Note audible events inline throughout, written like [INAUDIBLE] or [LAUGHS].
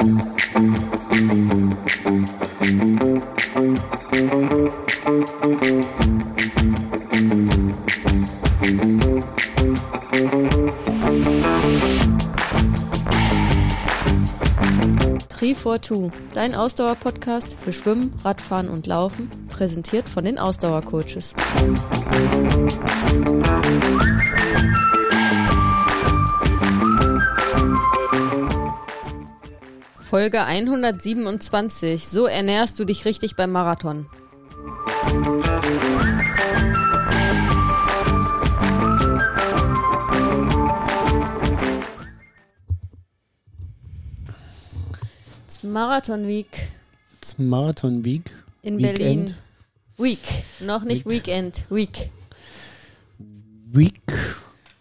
Tree for Two, dein Ausdauer-Podcast für Schwimmen, Radfahren und Laufen, präsentiert von den Ausdauercoaches. Folge 127. So ernährst du dich richtig beim Marathon. Marathon Week Marathon Week. in Weekend. Berlin. Week, noch nicht Weekend, Week. Week.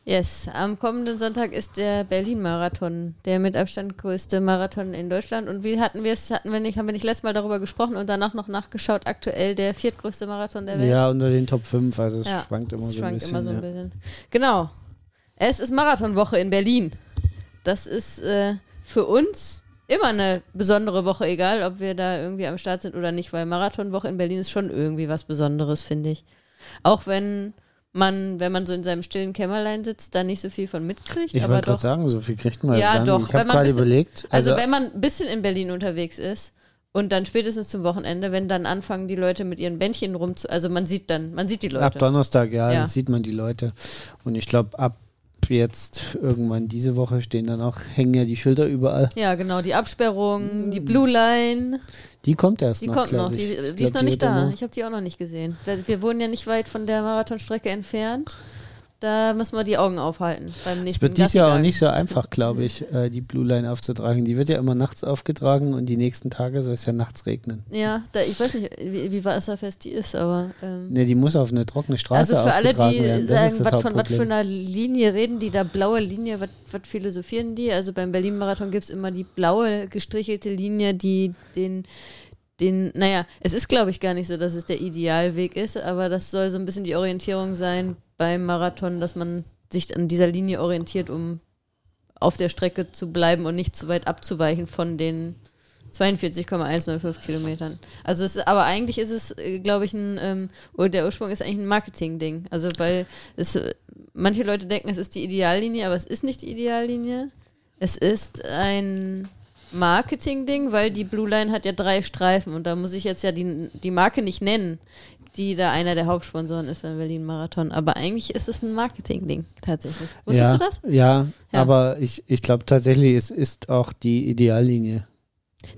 Yes, am kommenden Sonntag ist der Berlin-Marathon, der mit Abstand größte Marathon in Deutschland. Und wie hatten wir es, hatten wir nicht, haben wir nicht letztes Mal darüber gesprochen und danach noch nachgeschaut, aktuell der viertgrößte Marathon der Welt. Ja, unter den Top 5, also es Ja, schwankt immer es so ein schwankt bisschen. immer so ein ja. bisschen. Genau. Es ist Marathonwoche in Berlin. Das ist äh, für uns immer eine besondere Woche, egal ob wir da irgendwie am Start sind oder nicht, weil Marathonwoche in Berlin ist schon irgendwie was Besonderes, finde ich. Auch wenn man, wenn man so in seinem stillen Kämmerlein sitzt, da nicht so viel von mitkriegt. Ich wollte gerade sagen, so viel kriegt man Ja, gar doch, nicht. Ich wenn habe man gerade überlegt. Also, Also, wenn man ein bisschen in Berlin unterwegs ist und dann spätestens zum Wochenende, wenn dann anfangen die Leute mit ihren Bändchen rumzu, also man sieht dann, man sieht die Leute. ab Donnerstag, ja, Ja. sieht man die Leute. Und ich glaube, ab jetzt irgendwann diese Woche stehen dann auch, hängen ja die Schilder überall. Ja, genau, die Absperrung, die Blue Line, Die kommt erst die noch, kommt noch, die, Ich die ist noch nicht da. immer- Ich habe die auch noch nicht gesehen. Wir, wir wohnen ja nicht weit von der Marathonstrecke entfernt. Da müssen wir die Augen aufhalten beim Es nächsten wird dieses Jahr auch nicht so einfach, glaube ich, äh, die Blue Line aufzutragen. Die wird ja immer nachts aufgetragen und die nächsten Tage soll es ja nachts regnen. Ja, da, ich weiß nicht, wie, wie wasserfest die ist, aber ähm, Ne, die muss auf eine trockene Straße Also für alle, die werden. Sagen, was von was für einer Linie reden die da, blaue Linie, was was philosophieren die? Also beim Berlin-Marathon gibt es immer die blaue gestrichelte Linie, die den, den, naja, es ist glaube ich gar nicht so, dass es der Idealweg ist, aber das soll so ein bisschen die Orientierung sein beim Marathon, dass man sich an dieser Linie orientiert, um auf der Strecke zu bleiben und nicht zu weit abzuweichen von den 42,105 Kilometern. Also es, aber eigentlich ist es, äh, glaube ich, ein, ähm, der Ursprung ist eigentlich ein Marketing-Ding. Also weil es, äh, manche Leute denken, es ist die Ideallinie, aber es ist nicht die Ideallinie. Es ist ein Marketing-Ding, weil die Blue Line hat ja drei Streifen und da muss ich jetzt ja die, die Marke nicht nennen, die da einer der Hauptsponsoren ist beim Berlin Marathon. Aber eigentlich ist es ein Marketing-Ding, tatsächlich. Wusstest ja, du das? Ja, Ja. aber ich, ich glaube tatsächlich, es ist auch die Ideallinie.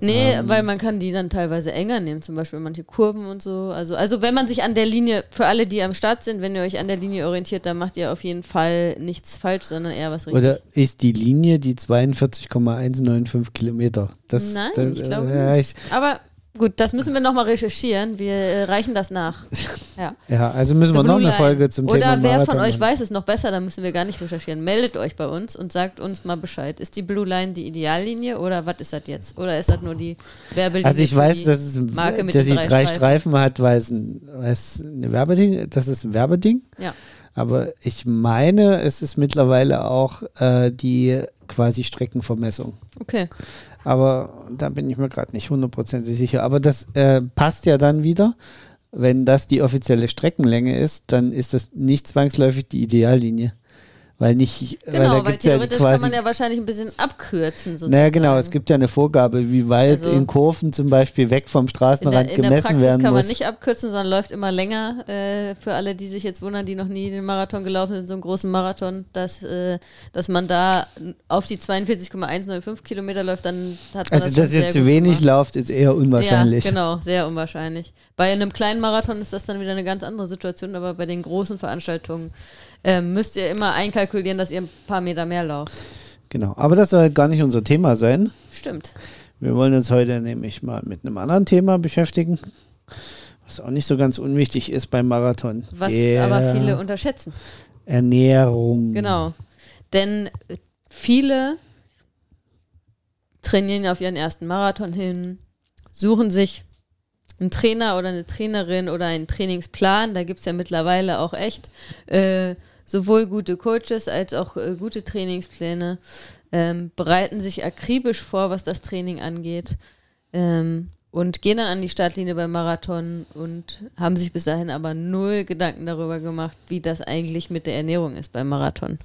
Nee, Ähm. weil man kann die dann teilweise enger nehmen, zum Beispiel manche Kurven und so. Also, also wenn man sich an der Linie, für alle, die am Start sind, wenn ihr euch an der Linie orientiert, dann macht ihr auf jeden Fall nichts falsch, sondern eher was richtig. Oder ist die Linie die 42,195 Kilometer? Das, Nein, das, ich glaube ja, nicht. ich, Aber gut, das müssen wir nochmal recherchieren. Wir äh, reichen das nach. [LAUGHS] Ja. ja, also müssen wir The noch Blue eine Line. Folge zum Oder Thema wer Marathon von euch machen. weiß es noch besser, dann müssen wir gar nicht recherchieren. Meldet euch bei uns und sagt uns mal Bescheid. Ist die Blue Line die Ideallinie oder was ist das jetzt? Oder ist das nur die Werbelinie? Also ich weiß, dass, es, Marke mit dass sie drei drei Streifen? Streifen hat, weil es ein, weil es eine Werbeding, das ist ein Werbeding. Ja. Aber ich meine, es ist mittlerweile auch äh, die quasi Streckenvermessung. Okay. Aber da bin ich mir gerade nicht hundertprozentig sicher. Aber das äh, passt ja dann wieder. Wenn das die offizielle Streckenlänge ist, dann ist das nicht zwangsläufig die Ideallinie. Weil nicht, weil Genau, weil, ja theoretisch quasi. kann man ja wahrscheinlich ein bisschen abkürzen sozusagen. naja, genau, es gibt ja eine Vorgabe, wie weit Also- in Kurven zum Beispiel weg vom in Straßenrand der, in der gemessen Praxis werden kann man muss. nicht abkürzen, sondern läuft immer länger. Äh, für alle, die sich jetzt wundern, die noch nie den Marathon gelaufen sind, so einen großen Marathon, dass, äh, dass man da auf die 42,105 Kilometer läuft, dann hat man Also, das dass ihr zu wenig lauft, ist eher unwahrscheinlich. Ja, genau, sehr unwahrscheinlich. Bei einem kleinen Marathon ist das dann wieder eine ganz andere Situation, aber bei den großen Veranstaltungen ähm, müsst ihr immer einkalkulieren, dass ihr ein paar Meter mehr lauft. Genau. Aber das soll gar nicht unser Thema sein. Stimmt. Wir wollen uns heute nämlich mal mit einem anderen Thema beschäftigen, was auch nicht so ganz unwichtig ist beim Marathon. Was Der aber viele unterschätzen. Ernährung. Genau. Denn viele trainieren auf ihren ersten Marathon hin, suchen sich einen Trainer oder eine Trainerin oder einen Trainingsplan. Da gibt es ja mittlerweile auch echt äh, sowohl gute Coaches als auch äh, gute Trainingspläne, ähm, bereiten sich akribisch vor, was das Training angeht. Ähm, und gehen dann an die Startlinie beim Marathon und haben sich bis dahin aber null Gedanken darüber gemacht, wie das eigentlich mit der Ernährung ist beim Marathon.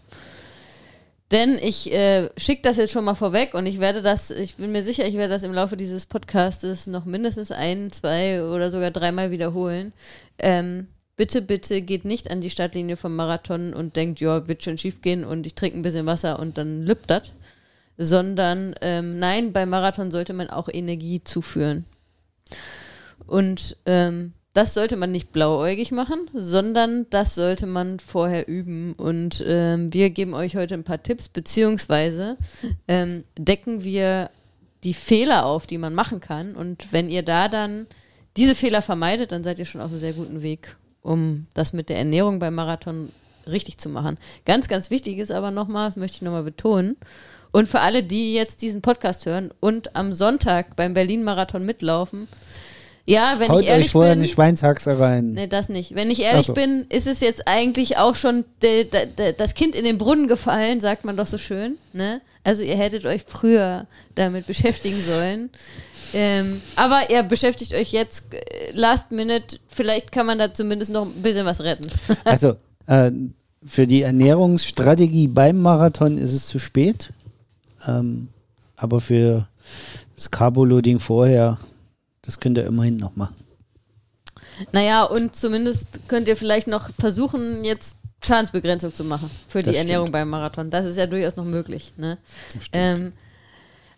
Denn ich äh, schicke das jetzt schon mal vorweg und ich werde das, ich bin mir sicher, ich werde das im Laufe dieses Podcastes noch mindestens ein, zwei oder sogar dreimal wiederholen. Ähm, bitte, bitte geht nicht an die Startlinie vom Marathon und denkt, ja, wird schon schief gehen und ich trinke ein bisschen Wasser und dann lübt das. Sondern ähm, nein, beim Marathon sollte man auch Energie zuführen. Und ähm, das sollte man nicht blauäugig machen, sondern das sollte man vorher üben. Und ähm, wir geben euch heute ein paar Tipps, beziehungsweise ähm, decken wir die Fehler auf, die man machen kann. Und wenn ihr da dann diese Fehler vermeidet, dann seid ihr schon auf einem sehr guten Weg, um das mit der Ernährung beim Marathon richtig zu machen. Ganz, ganz wichtig ist aber nochmal, das möchte ich nochmal betonen, und für alle, die jetzt diesen Podcast hören und am Sonntag beim Berlin-Marathon mitlaufen, ja, wenn Haut ich ehrlich euch vorher bin. eine Schweinshaxe rein. Nee, das nicht. Wenn ich ehrlich so. bin, ist es jetzt eigentlich auch schon de, de, de, das Kind in den Brunnen gefallen, sagt man doch so schön. Ne? Also ihr hättet euch früher damit beschäftigen sollen. Ähm, aber ihr beschäftigt euch jetzt äh, last minute. Vielleicht kann man da zumindest noch ein bisschen was retten. [LAUGHS] Also, äh, für die Ernährungsstrategie beim Marathon ist es zu spät. Ähm, aber für das Carboloading vorher, das könnt ihr immerhin noch machen. Naja, und zumindest könnt ihr vielleicht noch versuchen, jetzt Schadensbegrenzung zu machen für die Das Ernährung stimmt. beim Marathon. Das ist ja durchaus noch möglich. Ne? Ähm,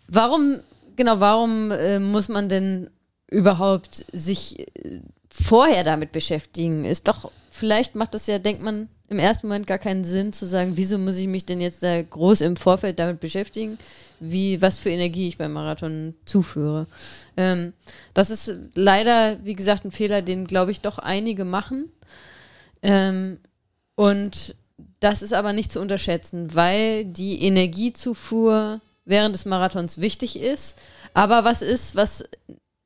warum, genau, warum äh, muss man denn überhaupt sich äh, vorher damit beschäftigen? Ist doch, vielleicht macht das ja, denkt man, im ersten Moment gar keinen Sinn zu sagen, wieso muss ich mich denn jetzt da groß im Vorfeld damit beschäftigen, wie, was für Energie ich beim Marathon zuführe. Ähm, das ist leider, wie gesagt, ein Fehler, den, glaube ich, doch einige machen. Ähm, und das ist aber nicht zu unterschätzen, weil die Energiezufuhr während des Marathons wichtig ist. Aber was ist, was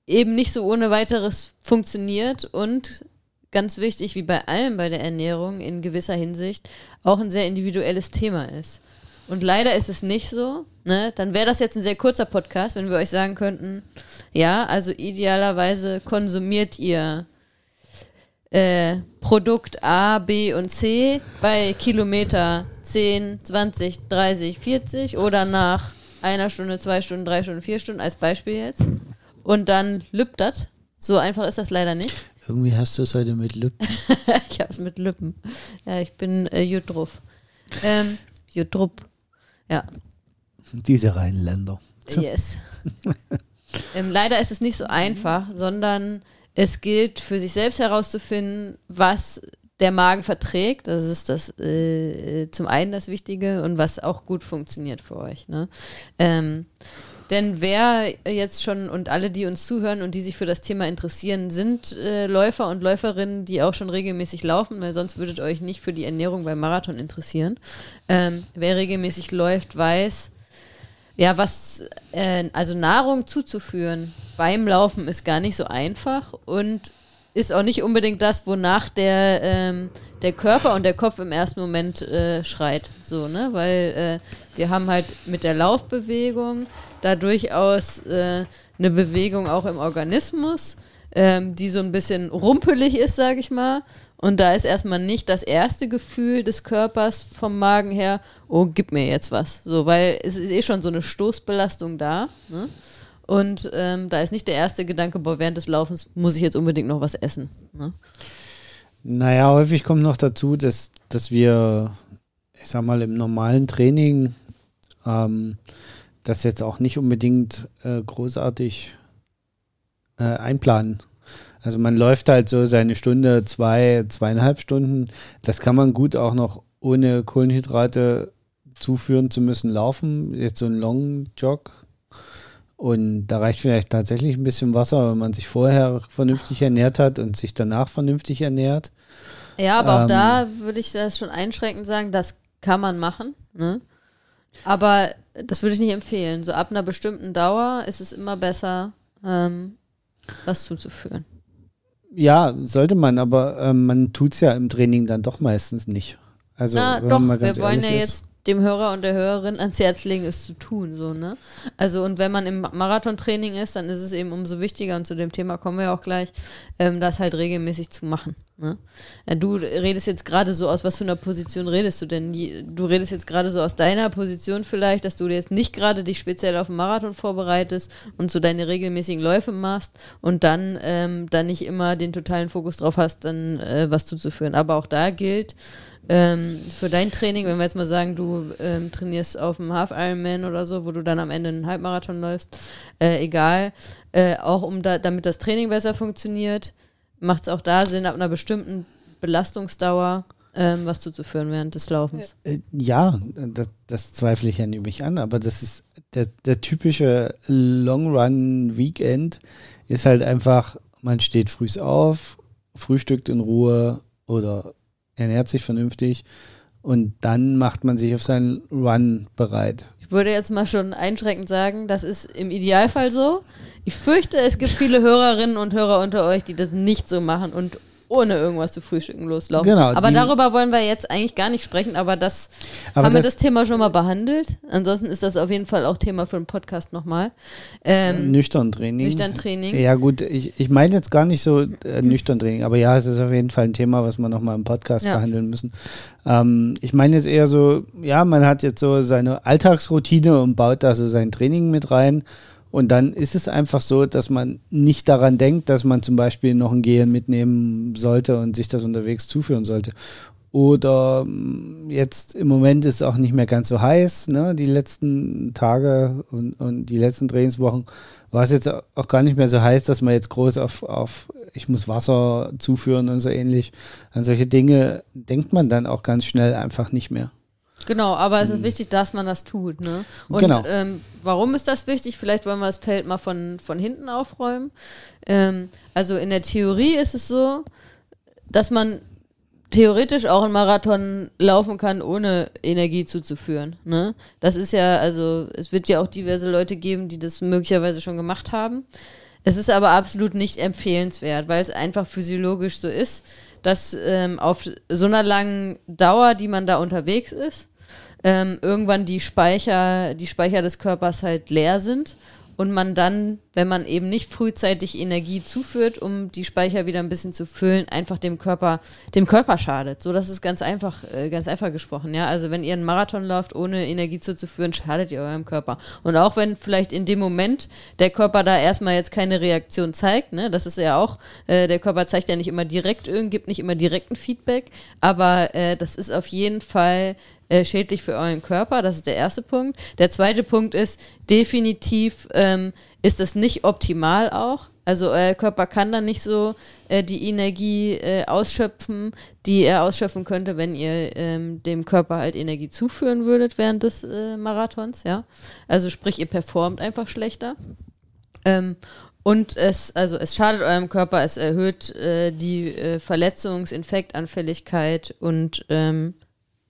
eben nicht so ohne weiteres funktioniert und ganz wichtig, wie bei allem bei der Ernährung in gewisser Hinsicht, auch ein sehr individuelles Thema ist. Und leider ist es nicht so. Ne? Dann wäre das jetzt ein sehr kurzer Podcast, wenn wir euch sagen könnten, ja, also idealerweise konsumiert ihr äh, Produkt A, B und C bei Kilometer 10, 20, 30, 40 oder nach einer Stunde, zwei Stunden, drei Stunden, vier Stunden als Beispiel jetzt. Und dann lübt das. So einfach ist das leider nicht. Irgendwie hast du es heute mit Lippen. [LAUGHS] ich habe es mit Lippen. Ja, ich bin äh, gut drauf. Ähm, gut drauf. Ja, Diese Rheinländer. yes. [LAUGHS] ähm, leider ist es nicht so einfach, sondern es gilt für sich selbst herauszufinden, was der Magen verträgt. Das ist das äh, zum einen das Wichtige und was auch gut funktioniert für euch. Ne? Ähm, denn wer jetzt schon und alle, die uns zuhören und die sich für das Thema interessieren, sind äh, Läufer und Läuferinnen, die auch schon regelmäßig laufen, weil sonst würdet ihr euch nicht für die Ernährung beim Marathon interessieren. Ähm, wer regelmäßig läuft, weiß, ja, was, äh, also Nahrung zuzuführen beim Laufen ist gar nicht so einfach und ist auch nicht unbedingt das, wonach der, ähm, der Körper und der Kopf im ersten Moment äh, schreit. So, ne? Weil äh, wir haben halt mit der Laufbewegung da durchaus äh, eine Bewegung auch im Organismus, ähm, die so ein bisschen rumpelig ist, sage ich mal. Und da ist erstmal nicht das erste Gefühl des Körpers vom Magen her, oh, gib mir jetzt was. So, weil es ist eh schon so eine Stoßbelastung da. Ne? Und ähm, da ist nicht der erste Gedanke, boah, während des Laufens muss ich jetzt unbedingt noch was essen. Ne? Naja, häufig kommt noch dazu, dass, dass wir, ich sag mal, im normalen Training ähm, das jetzt auch nicht unbedingt äh, großartig äh, einplanen. Also man läuft halt so seine Stunde, zwei, zweieinhalb Stunden. Das kann man gut auch noch ohne Kohlenhydrate zuführen zu müssen laufen. Jetzt so ein Long Jog. Und da reicht vielleicht tatsächlich ein bisschen Wasser, wenn man sich vorher vernünftig ernährt hat und sich danach vernünftig ernährt. Ja, aber auch Ähm. da würde ich das schon einschränkend sagen, das kann man machen. Ne? Aber das würde ich nicht empfehlen. So ab einer bestimmten Dauer ist es immer besser, ähm, was zuzuführen. Ja, sollte man, aber ähm, man tut es ja im Training dann doch meistens nicht. Also, Na doch, wir wollen ja ist. jetzt dem Hörer und der Hörerin ans Herz legen, es zu tun, so, ne? Also, und wenn man im Marathontraining ist, dann ist es eben umso wichtiger, und zu dem Thema kommen wir auch gleich, ähm, das halt regelmäßig zu machen. Ne? Äh, Du redest jetzt gerade so aus, was für einer Position redest du denn? Du redest jetzt gerade so aus deiner Position vielleicht, dass du jetzt nicht gerade dich speziell auf den Marathon vorbereitest und so deine regelmäßigen Läufe machst und dann, ähm, dann nicht immer den totalen Fokus drauf hast, dann äh, was zuzuführen. Aber auch da gilt, ähm, für dein Training, wenn wir jetzt mal sagen, du ähm, trainierst auf dem Half Ironman oder so, wo du dann am Ende einen Halbmarathon läufst, äh, egal, äh, auch um da, damit das Training besser funktioniert, macht es auch da Sinn, ab einer bestimmten Belastungsdauer ähm, was zuzuführen während des Laufens. Äh, Ja, das, das zweifle ich ja mich an, aber das ist der, der typische Long Run Weekend ist halt einfach, man steht früh auf, frühstückt in Ruhe oder ernährt sich vernünftig und dann macht man sich auf seinen Run bereit. Ich würde jetzt mal schon einschränkend sagen, das ist im Idealfall so. Ich fürchte, es gibt viele Hörerinnen und Hörer unter euch, die das nicht so machen und ohne irgendwas zu frühstücken loslaufen. Genau, aber darüber wollen wir jetzt eigentlich gar nicht sprechen, aber das Aber haben wir das- das Thema schon mal behandelt. Ansonsten ist das auf jeden Fall auch Thema für einen Podcast nochmal. Ähm, nüchtern Training. nüchtern Training. Ja gut, ich, ich meine jetzt gar nicht so äh, nüchtern Training, aber ja, es ist auf jeden Fall ein Thema, was wir nochmal im Podcast Ja. behandeln müssen. Ähm, ich meine jetzt eher so, ja, man hat jetzt so seine Alltagsroutine und baut da so sein Training mit rein. Und dann ist es einfach so, dass man nicht daran denkt, dass man zum Beispiel noch ein Gel mitnehmen sollte und sich das unterwegs zuführen sollte. Oder mm, jetzt im Moment ist es auch nicht mehr ganz so heiß, ne? Die letzten Tage und, und die letzten Trainingswochen war es jetzt auch gar nicht mehr so heiß, dass man jetzt groß auf, auf ich muss Wasser zuführen und so ähnlich. An solche Dinge denkt man dann auch ganz schnell einfach nicht mehr. Genau, aber es ist wichtig, dass man das tut. Ne? Und Genau. ähm, warum ist das wichtig? Vielleicht wollen wir das Feld mal von, von hinten aufräumen. Ähm, also in der Theorie ist es so, dass man theoretisch auch einen Marathon laufen kann, ohne Energie zuzuführen. Ne? Das ist ja, also es wird ja auch diverse Leute geben, die das möglicherweise schon gemacht haben. Es ist aber absolut nicht empfehlenswert, weil es einfach physiologisch so ist, dass ähm, auf so einer langen Dauer, die man da unterwegs ist, ähm, irgendwann die Speicher, die Speicher des Körpers halt leer sind und man dann, wenn man eben nicht frühzeitig Energie zuführt, um die Speicher wieder ein bisschen zu füllen, einfach dem Körper, dem Körper schadet. So, das ist ganz einfach, äh, ganz einfach gesprochen, ja. Also wenn ihr einen Marathon lauft, ohne Energie zuzuführen, schadet ihr eurem Körper. Und auch wenn vielleicht in dem Moment der Körper da erstmal jetzt keine Reaktion zeigt, ne, das ist ja auch, äh, der Körper zeigt ja nicht immer direkt irgend, gibt nicht immer direkten Feedback, aber äh, das ist auf jeden Fall äh, schädlich für euren Körper. Das ist der erste Punkt. Der zweite Punkt ist, definitiv ähm, ist das nicht optimal auch. Also euer Körper kann dann nicht so äh, die Energie äh, ausschöpfen, die er ausschöpfen könnte, wenn ihr ähm, dem Körper halt Energie zuführen würdet während des äh, Marathons, ja. Also sprich, ihr performt einfach schlechter. Ähm, und es, also es schadet eurem Körper, es erhöht äh, die äh, Verletzungs-, Infektanfälligkeit und ähm,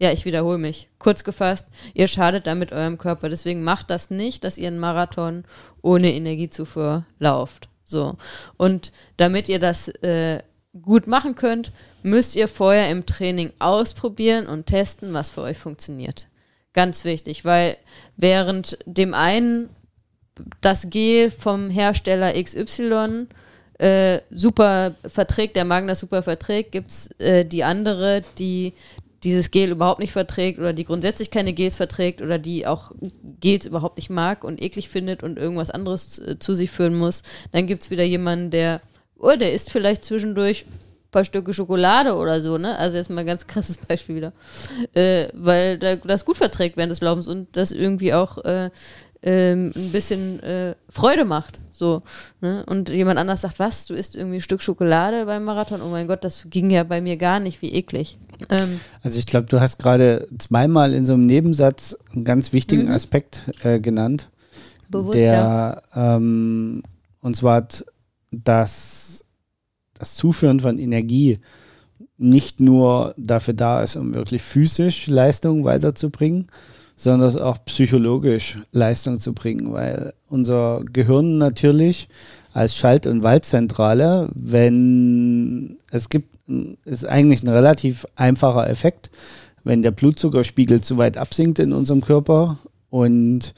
ja, ich wiederhole mich. Kurz gefasst, ihr schadet damit eurem Körper. Deswegen macht das nicht, dass ihr einen Marathon ohne Energiezufuhr lauft. So. Und damit ihr das äh, gut machen könnt, müsst ihr vorher im Training ausprobieren und testen, was für euch funktioniert. Ganz wichtig, weil während dem einen das Gel vom Hersteller XY äh, super verträgt, der Magen das super verträgt, gibt es äh, die andere, die dieses Gel überhaupt nicht verträgt oder die grundsätzlich keine Gels verträgt oder die auch Gels überhaupt nicht mag und eklig findet und irgendwas anderes äh, zu sich führen muss. Dann gibt es wieder jemanden, der, oh, der isst vielleicht zwischendurch ein paar Stücke Schokolade oder so, ne? Also jetzt mal ein ganz krasses [LAUGHS] Beispiel wieder. Äh, weil das gut verträgt während des Laufens und das irgendwie auch äh, ähm, ein bisschen äh, Freude macht. So, ne? Und jemand anders sagt, was, du isst irgendwie ein Stück Schokolade beim Marathon? Oh mein Gott, das ging ja bei mir gar nicht, wie eklig. Ähm, Also ich glaube, du hast gerade zweimal in so einem Nebensatz einen ganz wichtigen Mhm. Aspekt äh, genannt. Bewusst, der, ähm, und zwar, dass das Zuführen von Energie nicht nur dafür da ist, um wirklich physisch Leistung weiterzubringen, sondern auch psychologisch Leistung zu bringen, weil unser Gehirn natürlich als Schalt- und Waltzentrale, wenn es gibt, ist eigentlich ein relativ einfacher Effekt. wenn der Blutzuckerspiegel zu weit absinkt in unserem Körper und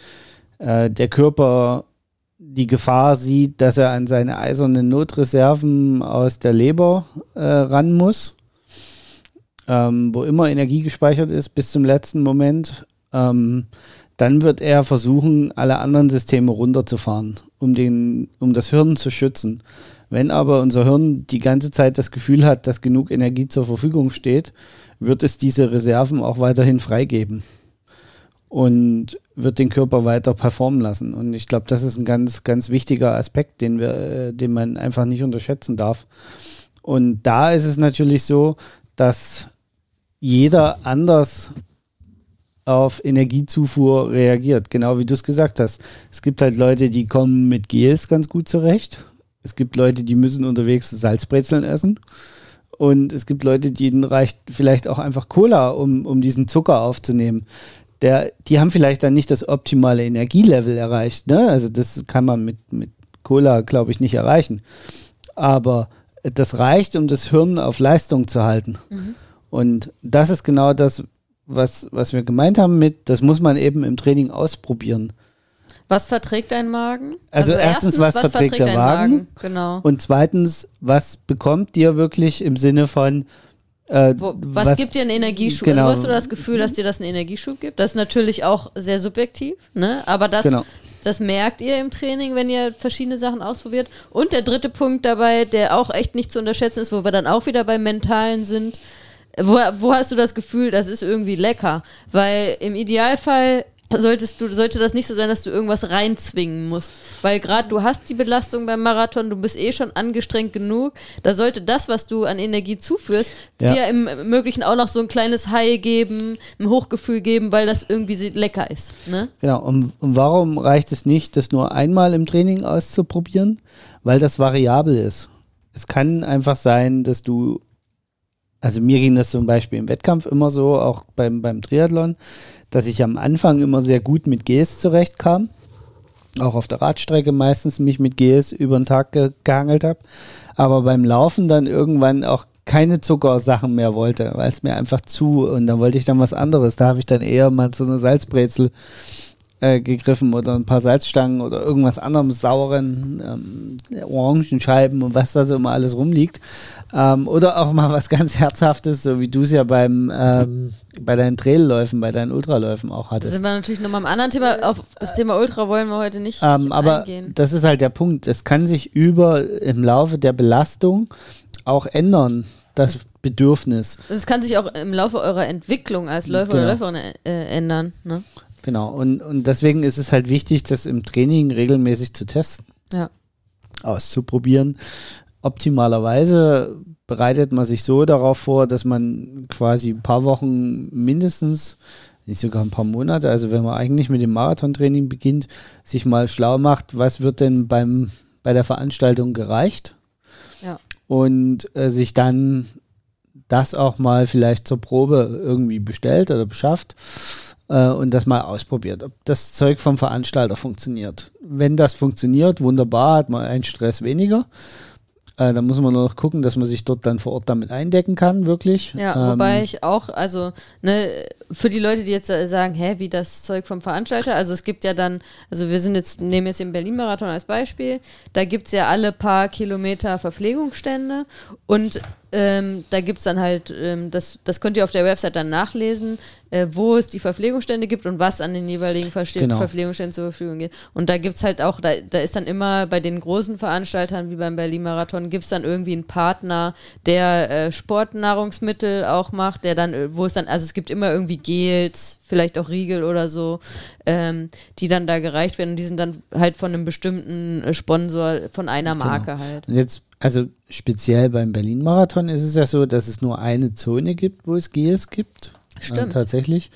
äh, der Körper die Gefahr sieht, dass er an seine eisernen Notreserven aus der Leber äh, ran muss, ähm, wo immer Energie gespeichert ist bis zum letzten Moment, ähm, dann wird er versuchen, alle anderen Systeme runterzufahren, um, den, um das Hirn zu schützen. Wenn aber unser Hirn die ganze Zeit das Gefühl hat, dass genug Energie zur Verfügung steht, wird es diese Reserven auch weiterhin freigeben und wird den Körper weiter performen lassen. Und ich glaube, das ist ein ganz, ganz wichtiger Aspekt, den wir, äh, den man einfach nicht unterschätzen darf. Und da ist es natürlich so, dass jeder anders auf Energiezufuhr reagiert, genau wie du es gesagt hast. Es gibt halt Leute, die kommen mit Gels ganz gut zurecht. Es gibt Leute, die müssen unterwegs Salzbrezeln essen. Und es gibt Leute, denen reicht vielleicht auch einfach Cola, um, um diesen Zucker aufzunehmen der, die haben vielleicht dann nicht das optimale Energielevel erreicht. Ne? Also das kann man mit, mit Cola, glaube ich, nicht erreichen. Aber das reicht, um das Hirn auf Leistung zu halten. Mhm. Und das ist genau das, was, was wir gemeint haben mit, das muss man eben im Training ausprobieren. Was verträgt dein Magen? Also, also erstens, was, was verträgt, verträgt der Magen? Magen? Genau. Und zweitens, was bekommt dir wirklich im Sinne von, äh, Wo, was, was, gibt dir einen Energieschub? Genau. Also hast du das Gefühl, dass dir das einen Energieschub gibt? Das ist natürlich auch sehr subjektiv, ne? aber das, genau. das merkt ihr im Training, wenn ihr verschiedene Sachen ausprobiert. Und der dritte Punkt dabei, der auch echt nicht zu unterschätzen ist, wo wir dann auch wieder beim Mentalen sind, wo, wo hast du das Gefühl, das ist irgendwie lecker? Weil im Idealfall solltest du, sollte das nicht so sein, dass du irgendwas reinzwingen musst. Weil gerade du hast die Belastung beim Marathon, du bist eh schon angestrengt genug. Da sollte das, was du an Energie zuführst, ja. dir im Möglichen auch noch so ein kleines High geben, ein Hochgefühl geben, weil das irgendwie lecker ist. Ne? Genau, und, und warum reicht es nicht, das nur einmal im Training auszuprobieren? Weil das variabel ist. Es kann einfach sein, dass du also mir ging das zum Beispiel im Wettkampf immer so, auch beim, beim Triathlon, dass ich am Anfang immer sehr gut mit Gs zurechtkam. Auch auf der Radstrecke meistens mich mit Gs über den Tag ge gehangelt habe. Aber beim Laufen dann irgendwann auch keine Zuckersachen mehr wollte, weil es mir einfach zu und da wollte ich dann was anderes. Da habe ich dann eher mal so eine Salzbrezel äh, gegriffen oder ein paar Salzstangen oder irgendwas anderem sauren, ähm, Orangenscheiben und was da so immer alles rumliegt. Ähm, oder auch mal was [LAUGHS] ganz Herzhaftes, so wie du es ja beim ähm, bei deinen Trailläufen, bei deinen Ultraläufen auch hattest. Da sind wir natürlich nochmal am anderen Thema. Auf das Thema Ultra wollen wir heute nicht ähm, aber eingehen. das ist halt der Punkt. Es kann sich über im Laufe der Belastung auch ändern, das Bedürfnis. Es kann sich auch im Laufe eurer Entwicklung als Läufer genau. oder Läuferin äh, ändern. Ne? Genau, und, und deswegen ist es halt wichtig, das im Training regelmäßig zu testen. Ja. Auszuprobieren. Optimalerweise bereitet man sich so darauf vor, dass man quasi ein paar Wochen mindestens, nicht sogar ein paar Monate, also wenn man eigentlich mit dem Marathontraining beginnt, sich mal schlau macht, was wird denn beim, bei der Veranstaltung gereicht. Ja. Und äh, sich dann das auch mal vielleicht zur Probe irgendwie bestellt oder beschafft äh, und das mal ausprobiert, ob das Zeug vom Veranstalter funktioniert. Wenn das funktioniert, wunderbar, hat man einen Stress weniger. Äh, da muss man nur noch gucken, dass man sich dort dann vor Ort damit eindecken kann, wirklich. Ja, ähm, wobei ich auch, also ne, für die Leute, die jetzt sagen, hä, wie das Zeug vom Veranstalter, also es gibt ja dann, also wir sind jetzt, nehmen jetzt den Berlin-Marathon als Beispiel, da gibt es ja alle paar Kilometer Verpflegungsstände und ähm, da gibt es dann halt, ähm, das, das könnt ihr auf der Website dann nachlesen, äh, wo es die Verpflegungsstände gibt und was an den jeweiligen Verste genau. Verpflegungsständen zur Verfügung geht. Und da gibt es halt auch, da, da ist dann immer bei den großen Veranstaltern wie beim Berlin-Marathon, gibt es dann irgendwie einen Partner, der äh, Sportnahrungsmittel auch macht, der dann, äh, wo es dann, also es gibt immer irgendwie Gels, vielleicht auch Riegel oder so, ähm, die dann da gereicht werden und die sind dann halt von einem bestimmten äh, Sponsor, von einer genau. Marke genau. halt. Und jetzt also speziell beim Berlin-Marathon ist es ja so, dass es nur eine Zone gibt, wo es Gels gibt. Stimmt. Äh, tatsächlich.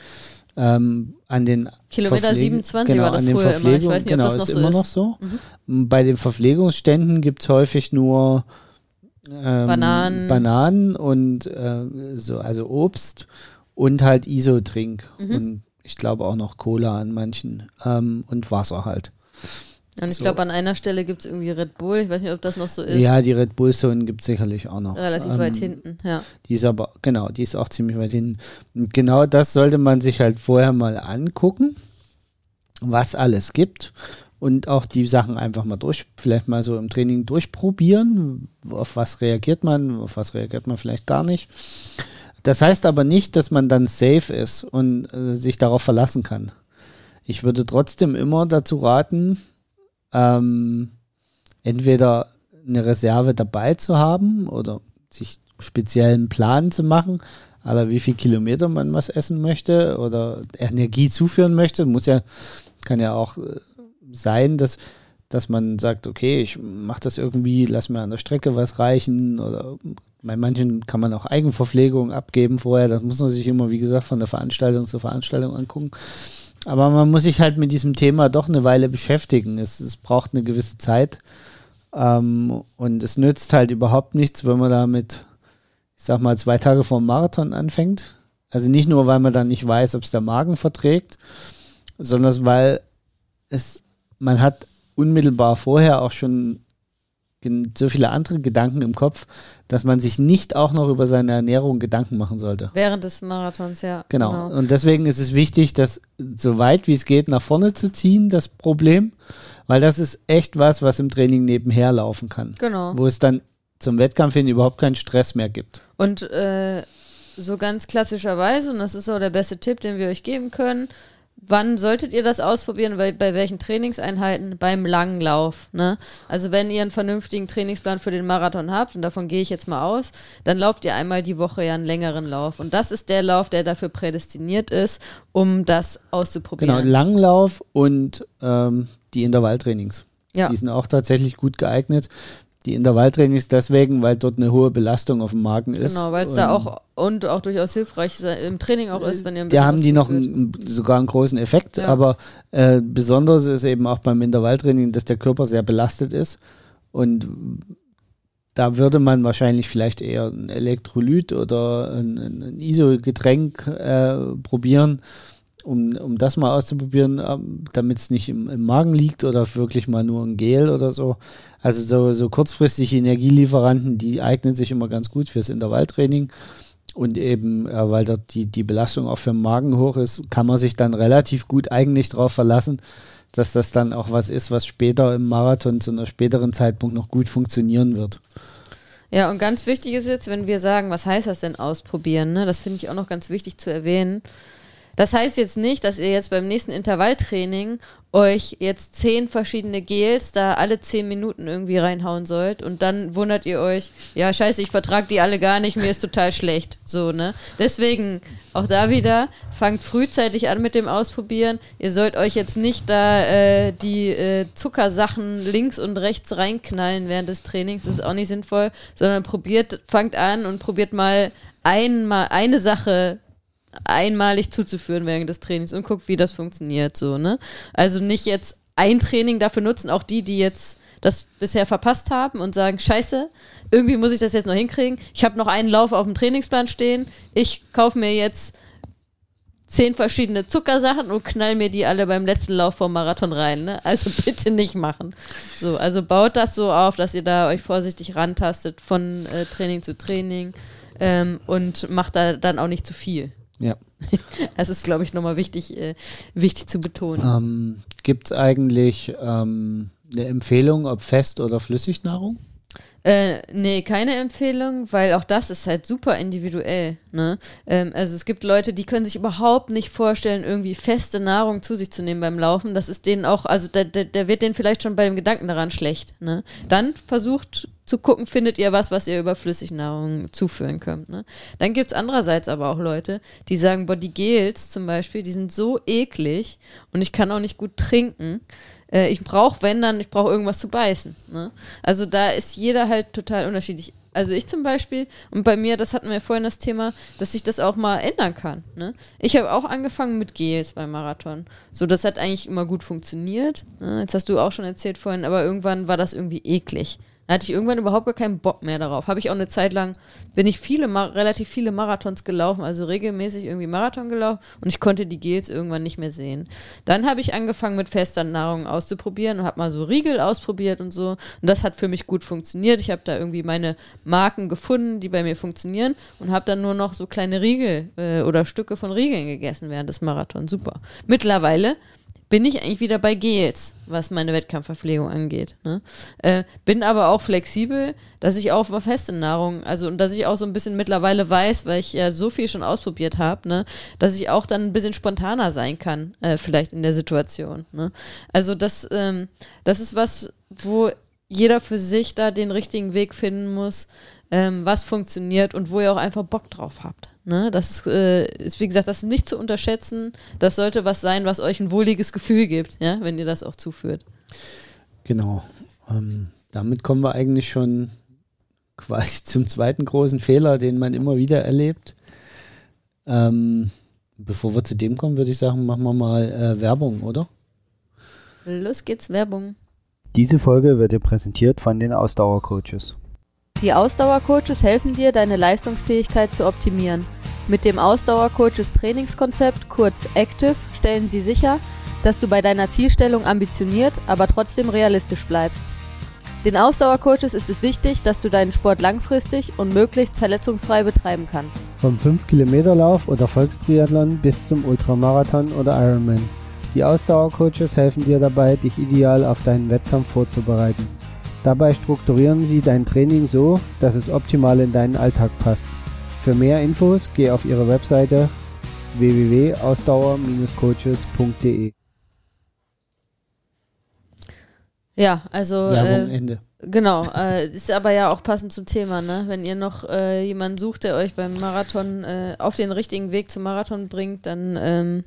Ähm, an den Kilometer 27 genau, war das früher immer. Ich weiß nicht, genau, ob das noch ist so immer ist. noch so. Mhm. Bei den Verpflegungsständen gibt es häufig nur ähm, Bananen. Bananen und äh, so, also Obst und halt Isotrink. Mhm. Und ich glaube auch noch Cola an manchen. Ähm, und Wasser halt. Und ich So. glaube, an einer Stelle gibt es irgendwie Red Bull. Ich weiß nicht, ob das noch so ist. Ja, die Red Bull-Zone gibt es sicherlich auch noch. Relativ Ähm, weit hinten, ja. Die ist aber, genau, die ist auch ziemlich weit hinten. Und genau das sollte man sich halt vorher mal angucken, was alles gibt. Und auch die Sachen einfach mal durch, vielleicht mal so im Training durchprobieren. Auf was reagiert man, auf was reagiert man vielleicht gar nicht. Das heißt aber nicht, dass man dann safe ist und äh, sich darauf verlassen kann. Ich würde trotzdem immer dazu raten, ähm, entweder eine Reserve dabei zu haben oder sich speziellen Plan zu machen, aller wie viel Kilometer man was essen möchte oder Energie zuführen möchte. Muss ja, kann ja auch äh, sein, dass, dass man sagt, okay, ich mache das irgendwie, lass mir an der Strecke was reichen oder bei manchen kann man auch Eigenverpflegung abgeben vorher. Das muss man sich immer, wie gesagt, von der Veranstaltung zur Veranstaltung angucken. Aber man muss sich halt mit diesem Thema doch eine Weile beschäftigen. Es, es braucht eine gewisse Zeit. Ähm, und es nützt halt überhaupt nichts, wenn man da mit, ich sag mal, zwei Tage vor dem Marathon anfängt. Also nicht nur, weil man dann nicht weiß, ob es der Magen verträgt, sondern weil es, man hat unmittelbar vorher auch schon so viele andere Gedanken im Kopf, dass man sich nicht auch noch über seine Ernährung Gedanken machen sollte. Während des Marathons, ja. Genau. Und deswegen ist es wichtig, das so weit wie es geht nach vorne zu ziehen, das Problem, weil das ist echt was, was im Training nebenher laufen kann, Genau. wo es dann zum Wettkampf hin überhaupt keinen Stress mehr gibt. Und äh, so ganz klassischerweise, und das ist auch der beste Tipp, den wir euch geben können, wann solltet ihr das ausprobieren? Bei, bei welchen Trainingseinheiten? Beim langen Lauf. Ne? Also wenn ihr einen vernünftigen Trainingsplan für den Marathon habt, und davon gehe ich jetzt mal aus, dann lauft ihr einmal die Woche ja einen längeren Lauf. Und das ist der Lauf, der dafür prädestiniert ist, um das auszuprobieren. Genau, Langlauf und ähm, die Intervalltrainings. Ja. Die sind auch tatsächlich gut geeignet. Die Intervalltrainings deswegen, weil dort eine hohe Belastung auf dem Magen ist. Genau, weil es da auch und auch durchaus hilfreich im Training auch ist, wenn ihr ein Da bisschen haben was die noch einen, sogar einen großen Effekt, Ja. aber äh, besonders ist eben auch beim Intervalltraining, dass der Körper sehr belastet ist und da würde man wahrscheinlich vielleicht eher ein Elektrolyt oder ein, ein ein ISO-Getränk äh, probieren, um, um das mal auszuprobieren, ähm, damit es nicht im, im Magen liegt oder wirklich mal nur ein Gel oder so. Also so, so kurzfristige Energielieferanten, die eignen sich immer ganz gut fürs Intervalltraining. Und eben, äh, weil dort die, die Belastung auch für den Magen hoch ist, kann man sich dann relativ gut eigentlich darauf verlassen, dass das dann auch was ist, was später im Marathon zu einer späteren Zeitpunkt noch gut funktionieren wird. Ja, und ganz wichtig ist jetzt, wenn wir sagen, was heißt das denn ausprobieren, ne? das finde ich auch noch ganz wichtig zu erwähnen. Das heißt jetzt nicht, dass ihr jetzt beim nächsten Intervalltraining euch jetzt zehn verschiedene Gels da alle zehn Minuten irgendwie reinhauen sollt und dann wundert ihr euch, ja scheiße, ich vertrag die alle gar nicht, mir ist total schlecht. So, ne? Deswegen auch da wieder, fangt frühzeitig an mit dem Ausprobieren. Ihr sollt euch jetzt nicht da äh, die äh, Zuckersachen links und rechts reinknallen während des Trainings, das ist auch nicht sinnvoll, sondern probiert, fangt an und probiert mal einmal eine Sache einmalig zuzuführen während des Trainings und guckt, wie das funktioniert, so, ne? Also nicht jetzt ein Training dafür nutzen, auch die, die jetzt das bisher verpasst haben und sagen, scheiße, irgendwie muss ich das jetzt noch hinkriegen. Ich habe noch einen Lauf auf dem Trainingsplan stehen. Ich kaufe mir jetzt zehn verschiedene Zuckersachen und knall mir die alle beim letzten Lauf vom Marathon rein. Ne? Also [LAUGHS] bitte nicht machen. So, also baut das so auf, dass ihr da euch vorsichtig rantastet von äh, Training zu Training ähm, und macht da dann auch nicht zu viel. Ja. [LAUGHS] Das ist, glaube ich, nochmal wichtig, äh, wichtig zu betonen. Ähm, Gibt es eigentlich ähm, eine Empfehlung, ob Fest- oder Flüssignahrung? Äh, nee, keine Empfehlung, weil auch das ist halt super individuell. Ne? Ähm, also es gibt Leute, die können sich überhaupt nicht vorstellen, irgendwie feste Nahrung zu sich zu nehmen beim Laufen. Das ist denen auch, also da, da, da wird denen vielleicht schon bei dem Gedanken daran schlecht. Ne? Dann versucht zu gucken, findet ihr was, was ihr über Flüssignahrung zuführen könnt. Ne? Dann gibt es andererseits aber auch Leute, die sagen, boah, die Gels zum Beispiel, die sind so eklig und ich kann auch nicht gut trinken. Äh, ich brauche, wenn dann, ich brauche irgendwas zu beißen. Ne? Also da ist jeder halt total unterschiedlich. Also ich zum Beispiel, und bei mir, das hatten wir vorhin das Thema, dass sich das auch mal ändern kann. Ne? Ich habe auch angefangen mit Gels beim Marathon. So, das hat eigentlich immer gut funktioniert. Ne? Jetzt hast du auch schon erzählt vorhin, aber irgendwann war das irgendwie eklig. Da hatte ich irgendwann überhaupt gar keinen Bock mehr darauf. Habe ich auch eine Zeit lang, bin ich viele, relativ viele Marathons gelaufen, also regelmäßig irgendwie Marathon gelaufen und ich konnte die Gels irgendwann nicht mehr sehen. Dann habe ich angefangen mit fester Nahrung auszuprobieren und habe mal so Riegel ausprobiert und so. Und das hat für mich gut funktioniert. Ich habe da irgendwie meine Marken gefunden, die bei mir funktionieren und habe dann nur noch so kleine Riegel äh, oder Stücke von Riegeln gegessen während des Marathons. Super. Mittlerweile bin ich eigentlich wieder bei Gels, was meine Wettkampfverpflegung angeht. Ne? Äh, bin aber auch flexibel, dass ich auch feste Nahrung, also und dass ich auch so ein bisschen mittlerweile weiß, weil ich ja so viel schon ausprobiert habe, ne, dass ich auch dann ein bisschen spontaner sein kann, äh, vielleicht in der Situation. Ne? Also das, ähm, das ist was, wo jeder für sich da den richtigen Weg finden muss, ähm, was funktioniert und wo ihr auch einfach Bock drauf habt. Ne? Das ist, äh, ist, wie gesagt, das ist nicht zu unterschätzen. Das sollte was sein, was euch ein wohliges Gefühl gibt, ja? wenn ihr das auch zuführt. Genau. Ähm, damit kommen wir eigentlich schon quasi [LAUGHS] zum zweiten großen Fehler, den man immer wieder erlebt. Ähm, bevor wir zu dem kommen, würde ich sagen, machen wir mal äh, Werbung, oder? Los geht's, Werbung. Diese Folge wird dir präsentiert von den Ausdauercoaches. Die Ausdauercoaches helfen dir, deine Leistungsfähigkeit zu optimieren. Mit dem Ausdauercoaches Trainingskonzept, kurz Active, stellen sie sicher, dass du bei deiner Zielstellung ambitioniert, aber trotzdem realistisch bleibst. Den Ausdauercoaches ist es wichtig, dass du deinen Sport langfristig und möglichst verletzungsfrei betreiben kannst. Vom 5-Kilometer-Lauf oder Volkstriathlon bis zum Ultramarathon oder Ironman. Die Ausdauercoaches helfen dir dabei, dich ideal auf deinen Wettkampf vorzubereiten. Dabei strukturieren sie dein Training so, dass es optimal in deinen Alltag passt. Für mehr Infos geh auf ihre Webseite www.ausdauer-coaches.de. Ja, also Werbung äh, Ende. genau, äh, ist aber ja auch passend zum Thema, ne? Wenn ihr noch äh, jemanden sucht, der euch beim Marathon äh, auf den richtigen Weg zum Marathon bringt, dann ähm,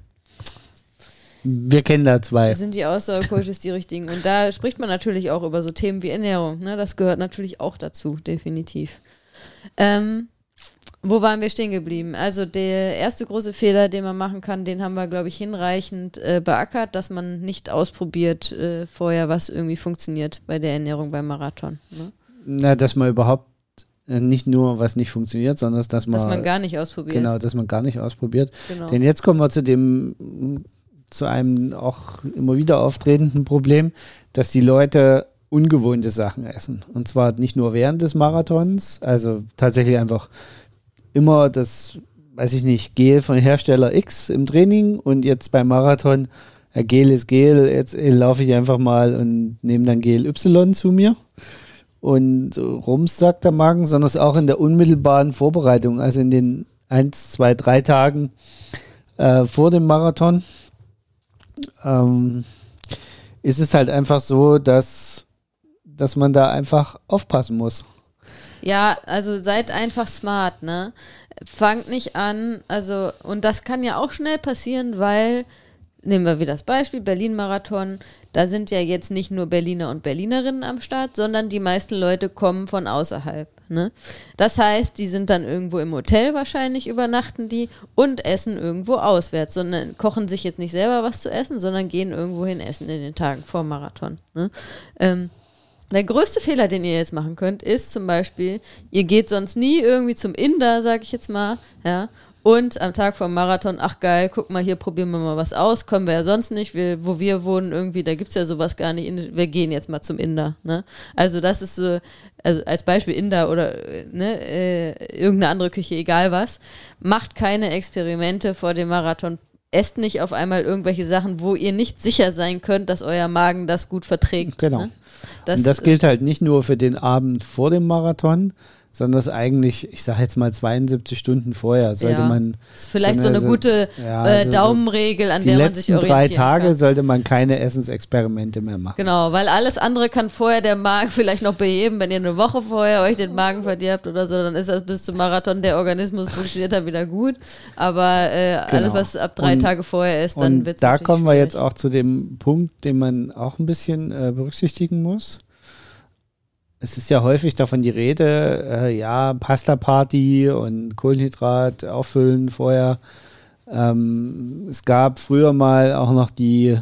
Wir kennen da zwei. sind die Ausdauercoaches die richtigen. Und da spricht man natürlich auch über so Themen wie Ernährung. Ne? Das gehört natürlich auch dazu, definitiv. Ähm, wo waren wir stehen geblieben? Also der erste große Fehler, den man machen kann, den haben wir, glaube ich, hinreichend äh, beackert, dass man nicht ausprobiert äh, vorher, was irgendwie funktioniert bei der Ernährung beim Marathon. Ne? Na, dass man überhaupt äh, nicht nur was nicht funktioniert, sondern dass man, Dass man gar nicht ausprobiert. genau, dass man gar nicht ausprobiert. Genau. Denn jetzt kommen wir zu dem, zu einem auch immer wieder auftretenden Problem, dass die Leute ungewohnte Sachen essen. Und zwar nicht nur während des Marathons, also tatsächlich einfach immer das, weiß ich nicht, Gel von Hersteller X im Training und jetzt beim Marathon, ja, Gel ist Gel, jetzt äh, laufe ich einfach mal und nehme dann Gel Y zu mir. Und Rums sagt der Magen, sondern es auch in der unmittelbaren Vorbereitung, also in den 1, 2, 3 Tagen äh, vor dem Marathon, ähm, ist es halt einfach so, dass, dass man da einfach aufpassen muss. Ja, also seid einfach smart, ne? Fangt nicht an, also, und das kann ja auch schnell passieren, weil, nehmen wir wieder das Beispiel, Berlin-Marathon, da sind ja jetzt nicht nur Berliner und Berlinerinnen am Start, sondern die meisten Leute kommen von außerhalb. Ne? Das heißt, die sind dann irgendwo im Hotel wahrscheinlich, übernachten die und essen irgendwo auswärts, sondern kochen sich jetzt nicht selber was zu essen, sondern gehen irgendwo hin essen in den Tagen vor Marathon. Ne? Ähm, der größte Fehler, den ihr jetzt machen könnt, ist zum Beispiel, ihr geht sonst nie irgendwie zum Inder, sag ich jetzt mal, ja, und am Tag vom Marathon, ach geil, guck mal, hier probieren wir mal was aus, können wir ja sonst nicht, wir, wo wir wohnen irgendwie, da gibt's ja sowas gar nicht, wir gehen jetzt mal zum Inder, ne? Also das ist so, also als Beispiel Inder oder ne, äh, irgendeine andere Küche, egal was, macht keine Experimente vor dem Marathon, esst nicht auf einmal irgendwelche Sachen, wo ihr nicht sicher sein könnt, dass euer Magen das gut verträgt. Genau. Ne? und das gilt halt nicht nur für den Abend vor dem Marathon, sondern das eigentlich, ich sage jetzt mal 72 Stunden vorher, sollte Ja. man ist vielleicht so eine- eine gute ja, äh, so- so Daumenregel, an der man sich letzten orientieren drei Tage kann. sollte man keine Essensexperimente mehr machen. Genau, weil alles andere kann vorher der Magen [LAUGHS] vielleicht noch beheben. Wenn ihr eine Woche vorher euch den Magen verdirbt oder so, dann ist das bis zum Marathon, der Organismus funktioniert dann wieder gut. Aber äh, alles, Genau. was ab drei Und- Tage vorher ist, dann wird es da kommen wir jetzt auch zu dem Punkt, den man auch ein bisschen äh, berücksichtigen muss. Es ist ja häufig davon die Rede, äh, ja, Pasta-Party und Kohlenhydrat auffüllen vorher. Ähm, es gab früher mal auch noch die,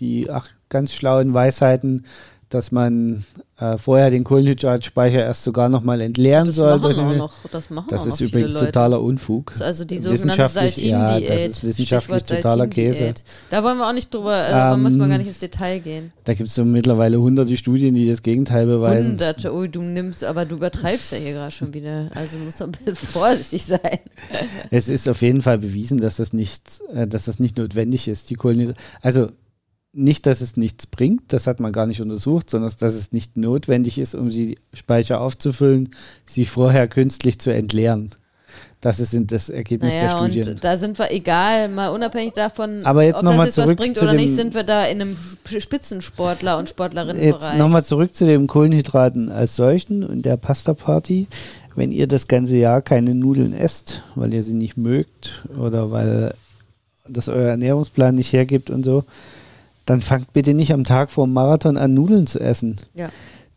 die ach, ganz schlauen Weisheiten, dass man äh, vorher den Kohlenhydratspeicher erst sogar nochmal entleeren Das soll. machen eine- noch, das machen das ist übrigens Leute. totaler Unfug. Also die sogenannte Wissenschaftlich, ja, das ist wissenschaftlich Stichwort totaler Käse. Da wollen wir auch nicht drüber, äh, da Ähm, müssen wir gar nicht ins Detail gehen. Da gibt es so mittlerweile hunderte Studien, die das Gegenteil beweisen. Hunderte, oh, du nimmst, aber du übertreibst ja hier gerade schon wieder. Also musst du ein bisschen [LAUGHS] vorsichtig sein. Es ist auf jeden Fall bewiesen, dass das nicht, äh, dass das nicht notwendig ist. Die Kohlenhydrate, also nicht, dass es nichts bringt, das hat man gar nicht untersucht, sondern dass es nicht notwendig ist, um die Speicher aufzufüllen, sie vorher künstlich zu entleeren. Das ist das Ergebnis der Naja, Studien. und da sind wir, egal, mal unabhängig davon, Aber jetzt ob noch das mal jetzt was bringt oder nicht, sind wir da in einem Spitzensportler- und Jetzt Sportlerinnenbereich. nochmal zurück zu den Kohlenhydraten als solchen und der Pasta-Party. Wenn ihr das ganze Jahr keine Nudeln esst, weil ihr sie nicht mögt oder weil das euer Ernährungsplan nicht hergibt und so, dann fangt bitte nicht am Tag vor dem Marathon an, Nudeln zu essen. Ja.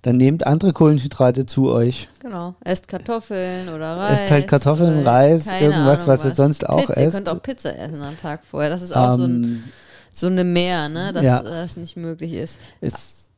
Dann nehmt andere Kohlenhydrate zu euch. Genau. Esst Kartoffeln oder Reis. Esst halt Kartoffeln, Reis, irgendwas, Ahnung was ihr sonst auch Pizza, Ihr esst. könnt auch Pizza essen am Tag vorher. Das ist auch so, ein, Ähm, so eine Mehr, ne? dass ja. das nicht möglich ist. ist,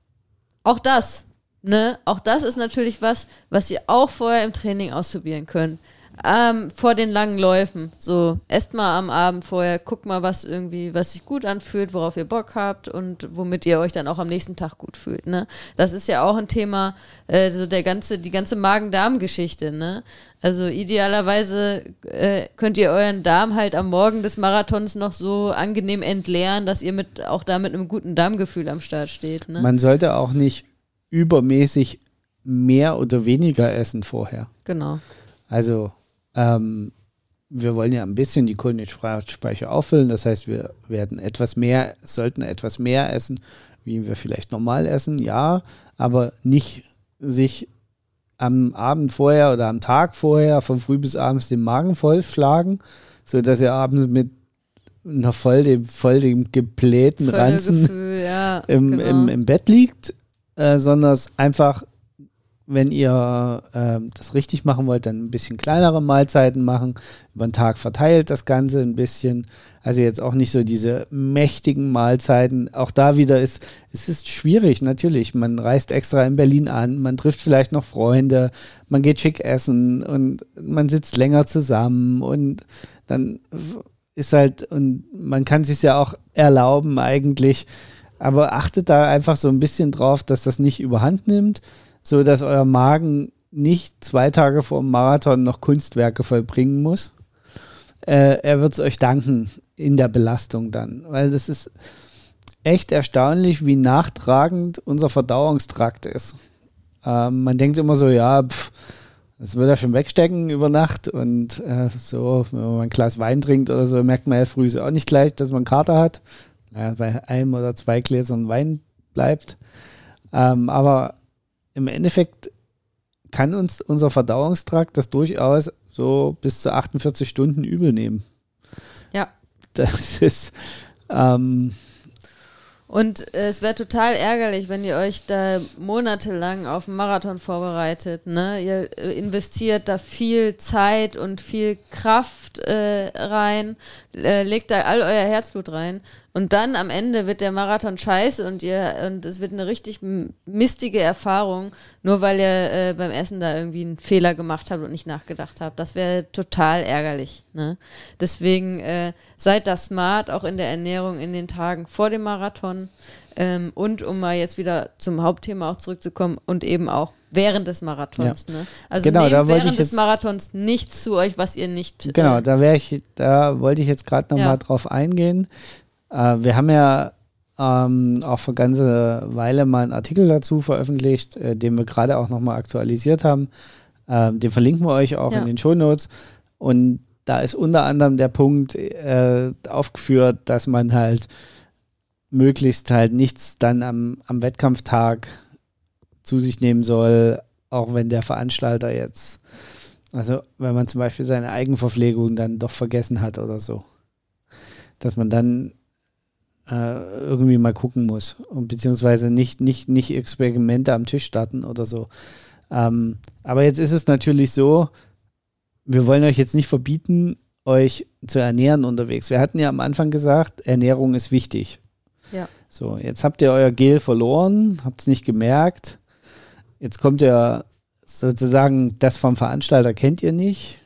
Auch das, ne? Auch das ist natürlich was, was ihr auch vorher im Training ausprobieren könnt. Ähm, vor den langen Läufen. So, esst mal am Abend vorher, guckt mal, was irgendwie, was sich gut anfühlt, worauf ihr Bock habt und womit ihr euch dann auch am nächsten Tag gut fühlt. Ne? Das ist ja auch ein Thema, äh, so der ganze, die ganze Magen-Darm-Geschichte, ne? Also idealerweise äh, könnt ihr euren Darm halt am Morgen des Marathons noch so angenehm entleeren, dass ihr mit auch da mit einem guten Darmgefühl am Start steht. Ne? man sollte auch nicht übermäßig mehr oder weniger essen vorher. genau. Also, ähm, wir wollen ja ein bisschen die Kohlenhydratspeicher auffüllen. Das heißt, wir werden etwas mehr, sollten etwas mehr essen, wie wir vielleicht normal essen, ja, aber nicht sich am Abend vorher oder am Tag vorher von früh bis abends den Magen vollschlagen, sodass ihr abends mit einer voll dem, voll dem geblähten Ranzen Völlegefühl, ja. im, genau. im, im Bett liegt, äh, sondern es einfach, wenn ihr ähm, das richtig machen wollt, dann ein bisschen kleinere Mahlzeiten machen, über den Tag verteilt das Ganze ein bisschen. Also jetzt auch nicht so diese mächtigen Mahlzeiten. Auch da wieder ist, es ist schwierig, natürlich. Man reist extra in Berlin an, man trifft vielleicht noch Freunde, man geht schick essen und man sitzt länger zusammen und dann ist halt, und man kann sich ja auch erlauben eigentlich, aber achtet da einfach so ein bisschen drauf, dass das nicht überhand nimmt, so dass euer Magen nicht zwei Tage vor dem Marathon noch Kunstwerke vollbringen muss. Äh, er wird es euch danken in der Belastung dann, weil das ist echt erstaunlich, wie nachtragend unser Verdauungstrakt ist. Ähm, man denkt immer so, ja, pff, das wird er schon wegstecken über Nacht und äh, so, wenn man ein Glas Wein trinkt oder so, merkt man ja früh so auch nicht gleich, dass man Kater hat. Naja, bei einem oder zwei Gläsern Wein bleibt. Ähm, aber im Endeffekt kann uns unser Verdauungstrakt das durchaus so bis zu 48 Stunden übel nehmen. Ja. Das ist, ähm, Und es wäre total ärgerlich, wenn ihr euch da monatelang auf einen Marathon vorbereitet. Ne? Ihr äh, investiert da viel Zeit und viel Kraft äh, rein, äh, legt da all euer Herzblut rein. Und dann am Ende wird der Marathon scheiße und ihr und es wird eine richtig mistige Erfahrung, nur weil ihr äh, beim Essen da irgendwie einen Fehler gemacht habt und nicht nachgedacht habt. Das wäre total ärgerlich. Ne? Deswegen äh, seid da smart, auch in der Ernährung in den Tagen vor dem Marathon. Ähm, und um mal jetzt wieder zum Hauptthema auch zurückzukommen und eben auch während des Marathons. Ne? Also Genau, nehmt während des Marathons nichts zu euch, was ihr nicht. Genau, Äh, da wäre ich, da wollte ich jetzt gerade noch Ja. mal drauf eingehen. Äh, wir haben ja ähm, auch vor ganze Weile mal einen Artikel dazu veröffentlicht, äh, den wir gerade auch noch mal aktualisiert haben. Ähm, den verlinken wir euch auch Ja. in den Shownotes. Und da ist unter anderem der Punkt äh, aufgeführt, dass man halt möglichst halt nichts dann am, am Wettkampftag zu sich nehmen soll, auch wenn der Veranstalter jetzt also wenn man zum Beispiel seine Eigenverpflegung dann doch vergessen hat oder so. Dass man dann äh, irgendwie mal gucken muss. Und beziehungsweise nicht, nicht, nicht Experimente am Tisch starten oder so. Ähm, aber jetzt ist es natürlich so, wir wollen euch jetzt nicht verbieten, euch zu ernähren unterwegs. Wir hatten ja am Anfang gesagt, Ernährung ist wichtig. Ja. So, jetzt habt ihr euer Gel verloren, habt es nicht gemerkt. Jetzt kommt ihr sozusagen, das vom Veranstalter kennt ihr nicht,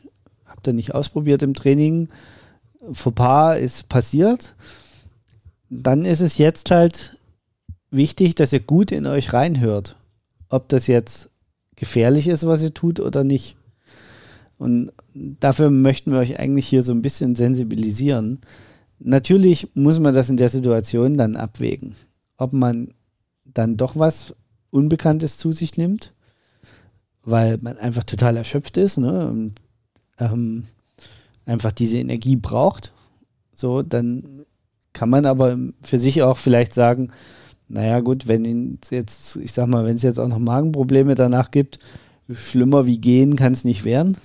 habt ihr nicht ausprobiert im Training. Fauxpas ist passiert. Dann ist es jetzt halt wichtig, dass ihr gut in euch reinhört, ob das jetzt gefährlich ist, was ihr tut oder nicht. Und dafür möchten wir euch eigentlich hier so ein bisschen sensibilisieren. Natürlich muss man das in der Situation dann abwägen, ob man dann doch was Unbekanntes zu sich nimmt, weil man einfach total erschöpft ist ne? und ähm, einfach diese Energie braucht. So, dann kann man aber für sich auch vielleicht sagen, naja gut, wenn es jetzt, ich sag mal, wenn es jetzt auch noch Magenprobleme danach gibt, schlimmer wie gehen kann es nicht werden.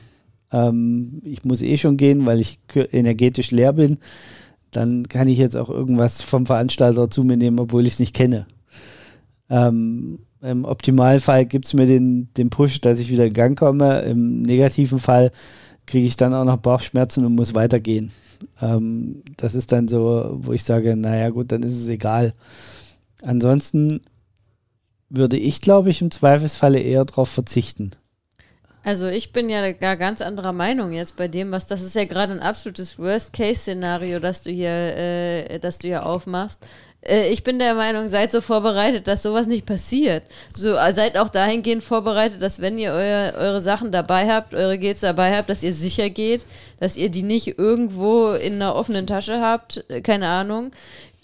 Ähm, ich muss eh schon gehen, weil ich energetisch leer bin. Dann kann ich jetzt auch irgendwas vom Veranstalter zu mir nehmen, obwohl ich es nicht kenne. Ähm, Im Optimalfall gibt es mir den, den Push, dass ich wieder in Gang komme. Im negativen Fall kriege ich dann auch noch Bauchschmerzen und muss weitergehen. Ähm, das ist dann so, wo ich sage, naja gut, dann ist es egal. Ansonsten würde ich, glaube ich, im Zweifelsfalle eher darauf verzichten. Also ich bin ja gar ganz anderer Meinung jetzt bei dem, was das ist ja gerade ein absolutes Worst-Case-Szenario, das du hier, äh, das du hier aufmachst. Äh, ich bin der Meinung, seid so vorbereitet, dass sowas nicht passiert. So äh, seid auch dahingehend vorbereitet, dass wenn ihr euer, eure Sachen dabei habt, eure Gates dabei habt, dass ihr sicher geht, dass ihr die nicht irgendwo in einer offenen Tasche habt, äh, keine Ahnung,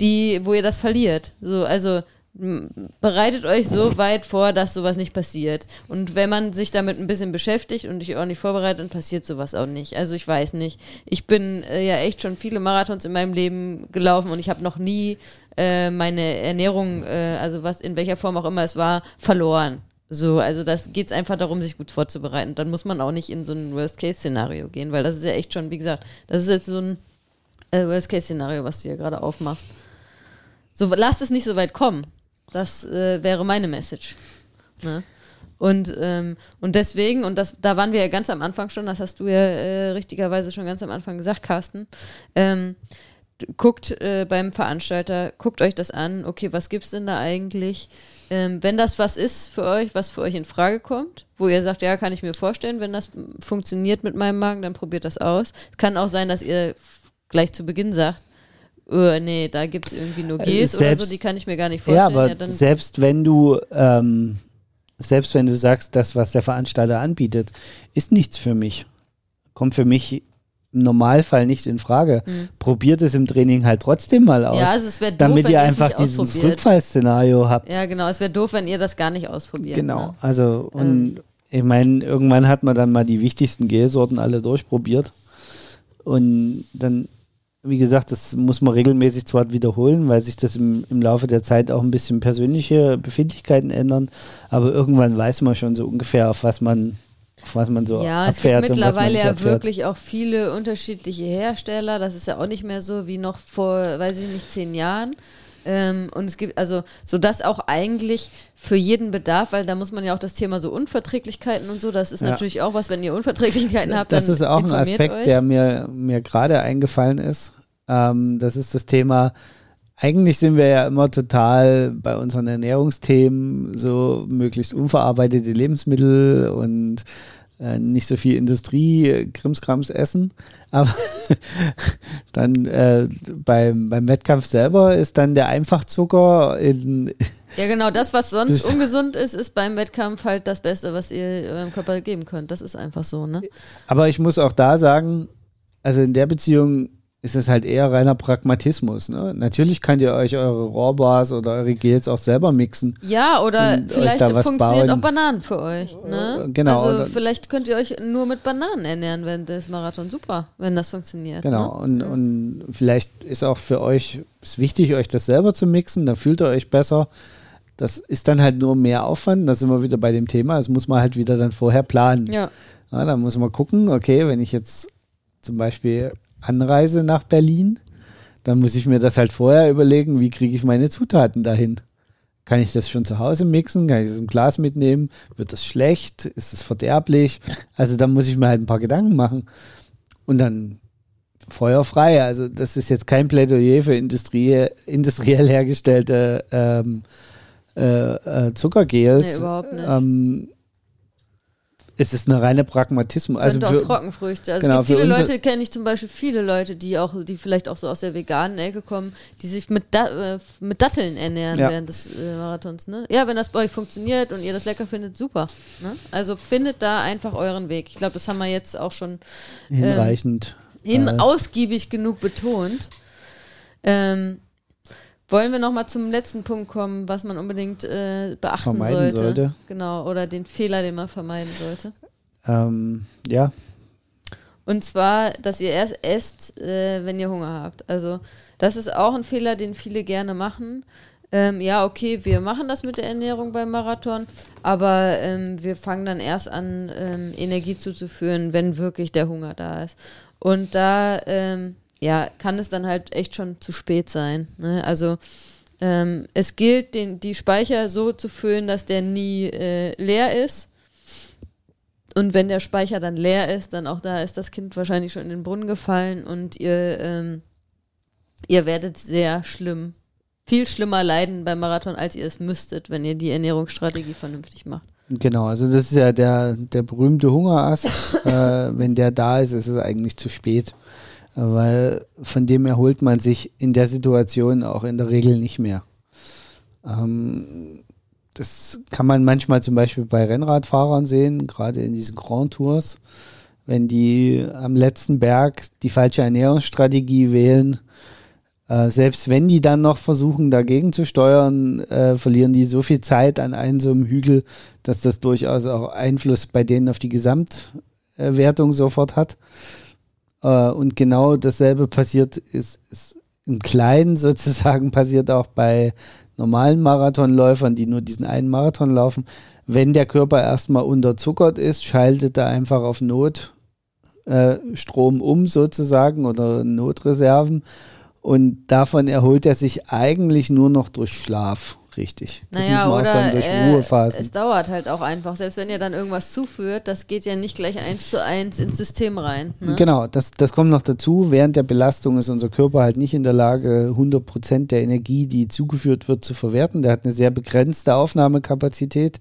die, wo ihr das verliert. So, also bereitet euch so weit vor, dass sowas nicht passiert. Und wenn man sich damit ein bisschen beschäftigt und sich auch nicht vorbereitet, dann passiert sowas auch nicht. Also ich weiß nicht. Ich bin äh, ja echt schon viele Marathons in meinem Leben gelaufen und ich habe noch nie äh, meine Ernährung, äh, also was in welcher Form auch immer es war, verloren. So, also das geht es einfach darum, sich gut vorzubereiten. Dann muss man auch nicht in so ein Worst-Case-Szenario gehen, weil das ist ja echt schon, wie gesagt, das ist jetzt so ein äh, Worst-Case-Szenario, was du hier gerade aufmachst. So, lasst es nicht so weit kommen. Das äh, wäre meine Message. Ne? Und, ähm, und deswegen, und das, da waren wir ja ganz am Anfang schon, das hast du ja äh, richtigerweise schon ganz am Anfang gesagt, Carsten. Ähm, guckt äh, beim Veranstalter, guckt euch das an, okay, was gibt es denn da eigentlich? Ähm, wenn das was ist für euch, was für euch in Frage kommt, wo ihr sagt, ja, kann ich mir vorstellen, wenn das funktioniert mit meinem Magen, dann probiert das aus. Es kann auch sein, dass ihr gleich zu Beginn sagt, oh, nee, da gibt es irgendwie nur Gs selbst, oder so, die kann ich mir gar nicht vorstellen. Ja, aber ja, selbst wenn du, ähm, selbst wenn du sagst, das, was der Veranstalter anbietet, ist nichts für mich. Kommt für mich im Normalfall nicht in Frage. Mhm. Probiert es im Training halt trotzdem mal aus. Ja, also es doof, damit ihr einfach dieses Rückfallszenario habt. Ja, genau. Es wäre doof, wenn ihr das gar nicht ausprobiert. Genau. Ne? Also, und ähm. ich meine, irgendwann hat man dann mal die wichtigsten Gelsorten alle durchprobiert. Und dann wie gesagt, das muss man regelmäßig zwar wiederholen, weil sich das im, im Laufe der Zeit auch ein bisschen persönliche Befindlichkeiten ändern, aber irgendwann weiß man schon so ungefähr, auf was man auf was man so ja, es gibt mittlerweile ja wirklich auch viele unterschiedliche Hersteller. Das ist ja auch nicht mehr so wie noch vor, weiß ich nicht, zehn Jahren. Ähm, und es gibt also, so dass auch eigentlich für jeden Bedarf, weil da muss man ja auch das Thema so Unverträglichkeiten und so, das ist ja. natürlich auch was, wenn ihr Unverträglichkeiten habt. Das ist auch ein Aspekt, euch. der mir, mir gerade eingefallen ist. Ähm, das ist das Thema, eigentlich sind wir ja immer total bei unseren Ernährungsthemen so möglichst unverarbeitete Lebensmittel und äh, nicht so viel Industrie, Krimskrams essen. Aber [LAUGHS] dann äh, beim, beim Wettkampf selber ist dann der Einfachzucker in. [LAUGHS] Ja, genau, das, was sonst ungesund ist, ist beim Wettkampf halt das Beste, was ihr eurem Körper geben könnt. Das ist einfach so, ne? Aber ich muss auch da sagen, also in der Beziehung ist es halt eher reiner Pragmatismus. Ne? Natürlich könnt ihr euch eure Rawbars oder eure Gels auch selber mixen. Ja, oder vielleicht funktioniert bauen. auch Bananen für euch. Ne? Äh, genau. Also vielleicht könnt ihr euch nur mit Bananen ernähren während des Marathons. Super, wenn das funktioniert. Genau. Ne? Und, und vielleicht ist auch für euch ist wichtig, euch das selber zu mixen. Da fühlt ihr euch besser. Das ist dann halt nur mehr Aufwand. Da sind wir wieder bei dem Thema. Das muss man halt wieder dann vorher planen. Ja. ja dann muss man gucken, okay, wenn ich jetzt zum Beispiel Anreise nach Berlin, dann muss ich mir das halt vorher überlegen, wie kriege ich meine Zutaten dahin. Kann ich das schon zu Hause mixen? Kann ich das im Glas mitnehmen? Wird das schlecht? Ist es verderblich? Also da muss ich mir halt ein paar Gedanken machen. Und dann feuerfrei. Also das ist jetzt kein Plädoyer für Industrie, industriell hergestellte ähm, äh, äh, Zuckergels. Nee, überhaupt nicht. Ähm, es ist eine reine Pragmatismus. Also auch Trockenfrüchte. Also genau, es gibt viele Leute, kenne ich zum Beispiel viele Leute, die auch, die vielleicht auch so aus der veganen Ecke kommen, die sich mit, da, äh, mit Datteln ernähren ja. während des äh, Marathons. Ne? Ja, wenn das bei euch funktioniert und ihr das lecker findet, super. Ne? Also findet da einfach euren Weg. Ich glaube, das haben wir jetzt auch schon ähm, hinreichend hin äh, ausgiebig genug betont. Ähm, wollen wir noch mal zum letzten Punkt kommen, was man unbedingt äh, beachten sollte. sollte. Genau, oder den Fehler, den man vermeiden sollte? Ähm, ja. Und zwar, dass ihr erst esst, äh, wenn ihr Hunger habt. Also, das ist auch ein Fehler, den viele gerne machen. Ähm, ja, okay, wir machen das mit der Ernährung beim Marathon, aber ähm, wir fangen dann erst an, ähm, Energie zuzuführen, wenn wirklich der Hunger da ist. Und da ähm, ja, kann es dann halt echt schon zu spät sein. Ne? Also ähm, es gilt, den, die Speicher so zu füllen, dass der nie äh, leer ist. Und wenn der Speicher dann leer ist, dann auch da ist das Kind wahrscheinlich schon in den Brunnen gefallen und ihr, ähm, ihr werdet sehr schlimm, viel schlimmer leiden beim Marathon, als ihr es müsstet, wenn ihr die Ernährungsstrategie vernünftig macht. Genau, also das ist ja der, der berühmte Hungerast. [LAUGHS] äh, wenn der da ist, ist es eigentlich zu spät weil von dem erholt man sich in der Situation auch in der Regel nicht mehr. Ähm, das kann man manchmal zum Beispiel bei Rennradfahrern sehen, gerade in diesen Grand Tours, wenn die am letzten Berg die falsche Ernährungsstrategie wählen. Äh, selbst wenn die dann noch versuchen, dagegen zu steuern, äh, verlieren die so viel Zeit an einem so einem Hügel, dass das durchaus auch Einfluss bei denen auf die Gesamtwertung sofort hat. Äh, und genau dasselbe passiert ist, ist im Kleinen [LAUGHS] sozusagen passiert auch bei normalen Marathonläufern, die nur diesen einen Marathon laufen. Wenn der Körper erstmal unterzuckert ist, schaltet er einfach auf Notstrom äh, um sozusagen oder Notreserven und davon erholt er sich eigentlich nur noch durch Schlaf richtig. Das naja, muss man oder, auch sagen, durch äh, Ruhephasen. Es dauert halt auch einfach. Selbst wenn ihr dann irgendwas zuführt, das geht ja nicht gleich eins zu eins ins System rein. Ne? Genau, das, das kommt noch dazu. Während der Belastung ist unser Körper halt nicht in der Lage, 100 Prozent der Energie, die zugeführt wird, zu verwerten. Der hat eine sehr begrenzte Aufnahmekapazität.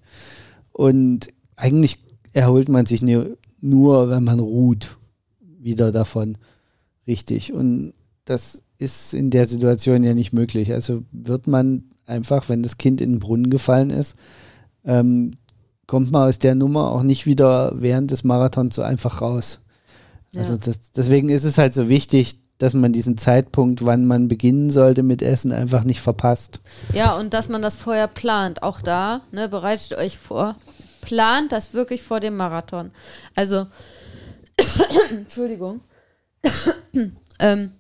Und eigentlich erholt man sich nur, wenn man ruht, wieder davon. Richtig. Und das ist in der Situation ja nicht möglich. Also wird man einfach, wenn das Kind in den Brunnen gefallen ist, ähm, kommt man aus der Nummer auch nicht wieder während des Marathons so einfach raus. Ja. Also das, deswegen ist es halt so wichtig, dass man diesen Zeitpunkt, wann man beginnen sollte mit Essen, einfach nicht verpasst. Ja, und dass man das vorher plant. Auch da, ne, bereitet euch vor. Plant das wirklich vor dem Marathon. Also, [COUGHS] Entschuldigung. [COUGHS] ähm,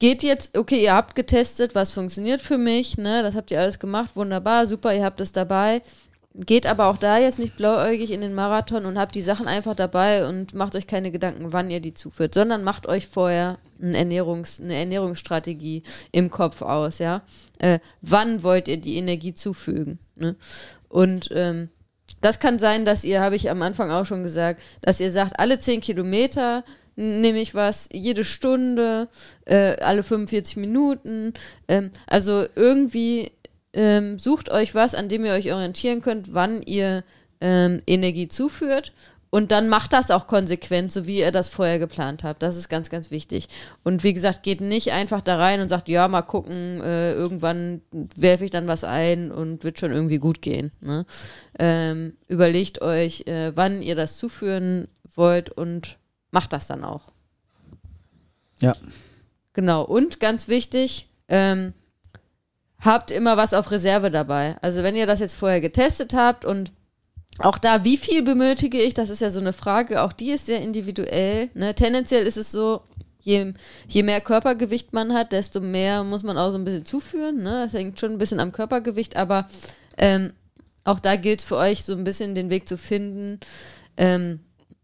geht jetzt, okay, ihr habt getestet, was funktioniert für mich, ne? Das habt ihr alles gemacht, wunderbar, super, ihr habt es dabei. Geht aber auch da jetzt nicht blauäugig in den Marathon und habt die Sachen einfach dabei und macht euch keine Gedanken, wann ihr die zuführt, sondern macht euch vorher eine, Ernährungs-, eine Ernährungsstrategie im Kopf aus, ja. Äh, wann wollt ihr die Energie zufügen? Ne? Und ähm, das kann sein, dass ihr, habe ich am Anfang auch schon gesagt, dass ihr sagt, alle 10 Kilometer nehme ich was jede Stunde, äh, alle 45 Minuten. Ähm, also irgendwie ähm, sucht euch was, an dem ihr euch orientieren könnt, wann ihr ähm, Energie zuführt. Und dann macht das auch konsequent, so wie ihr das vorher geplant habt. Das ist ganz, ganz wichtig. Und wie gesagt, geht nicht einfach da rein und sagt, ja, mal gucken, äh, irgendwann werfe ich dann was ein und wird schon irgendwie gut gehen. Ne? Ähm, überlegt euch, äh, wann ihr das zuführen wollt und macht das dann auch. Ja. Genau. Und ganz wichtig, ähm, habt immer was auf Reserve dabei. Also wenn ihr das jetzt vorher getestet habt und auch da, wie viel benötige ich, das ist ja so eine Frage, auch die ist sehr individuell. Ne? Tendenziell ist es so, je, je mehr Körpergewicht man hat, desto mehr muss man auch so ein bisschen zuführen. Ne? Das hängt schon ein bisschen am Körpergewicht, aber ähm, auch da gilt es für euch so ein bisschen den Weg zu finden. Ähm,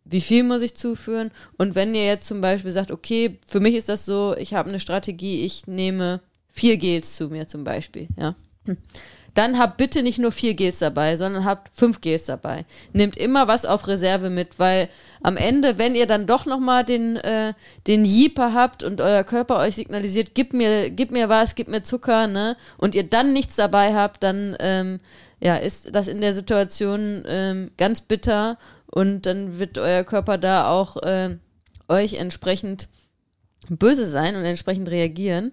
wie viel muss ich zuführen? Und wenn ihr jetzt zum Beispiel sagt, okay, für mich ist das so, ich habe eine Strategie, ich nehme vier Gels zu mir zum Beispiel, ja. dann habt bitte nicht nur vier Gels dabei, sondern habt fünf Gels dabei. Nehmt immer was auf Reserve mit, weil am Ende, wenn ihr dann doch nochmal den, äh, den Jeeper habt und euer Körper euch signalisiert, gib mir, gib mir was, gib mir Zucker, ne, und ihr dann nichts dabei habt, dann ähm, ja, ist das in der Situation ähm, ganz bitter und dann wird euer Körper da auch äh, euch entsprechend böse sein und entsprechend reagieren.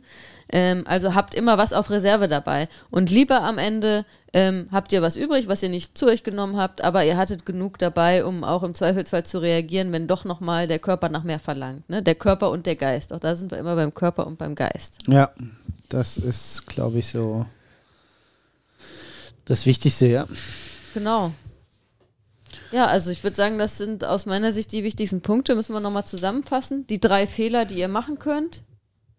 Ähm, also habt immer was auf Reserve dabei. Und lieber am Ende ähm, habt ihr was übrig, was ihr nicht zu euch genommen habt, aber ihr hattet genug dabei, um auch im Zweifelsfall zu reagieren, wenn doch nochmal der Körper nach mehr verlangt. Ne? Der Körper und der Geist. Auch da sind wir immer beim Körper und beim Geist. Ja, das ist, glaube ich, so das Wichtigste, ja. Genau. Ja, also ich würde sagen, das sind aus meiner Sicht die wichtigsten Punkte. Müssen wir nochmal zusammenfassen. Die drei Fehler, die ihr machen könnt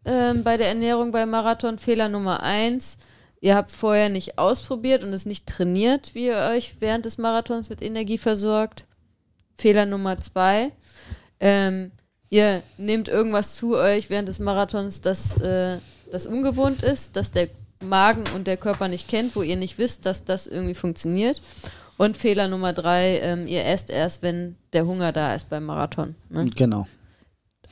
ähm, bei der Ernährung beim Marathon. Fehler Nummer eins, ihr habt vorher nicht ausprobiert und es nicht trainiert, wie ihr euch während des Marathons mit Energie versorgt. Fehler Nummer zwei, ähm, ihr nehmt irgendwas zu euch während des Marathons, das, äh, das ungewohnt ist, das der Magen und der Körper nicht kennt, wo ihr nicht wisst, dass das irgendwie funktioniert. Und Fehler Nummer drei, ähm, ihr esst erst, wenn der Hunger da ist beim Marathon. Ne? Genau.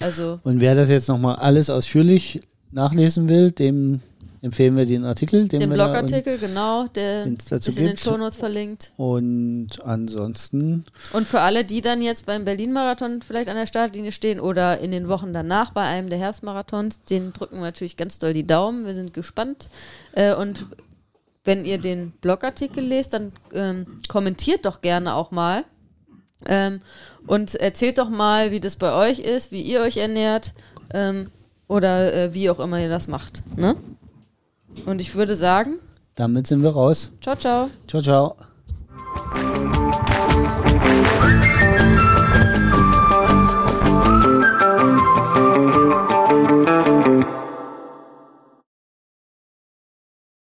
Also. Und wer das jetzt nochmal alles ausführlich nachlesen will, dem empfehlen wir den Artikel. Den, den Blogartikel, genau, der ist in den Shownotes verlinkt. Und ansonsten. Und für alle, die dann jetzt beim Berlin-Marathon vielleicht an der Startlinie stehen oder in den Wochen danach bei einem der Herbstmarathons, den drücken wir natürlich ganz doll die Daumen. Wir sind gespannt. Äh, und wenn ihr den Blogartikel lest, dann ähm, kommentiert doch gerne auch mal. Ähm, und erzählt doch mal, wie das bei euch ist, wie ihr euch ernährt ähm, oder äh, wie auch immer ihr das macht. Ne? Und ich würde sagen. Damit sind wir raus. Ciao, ciao. Ciao, ciao.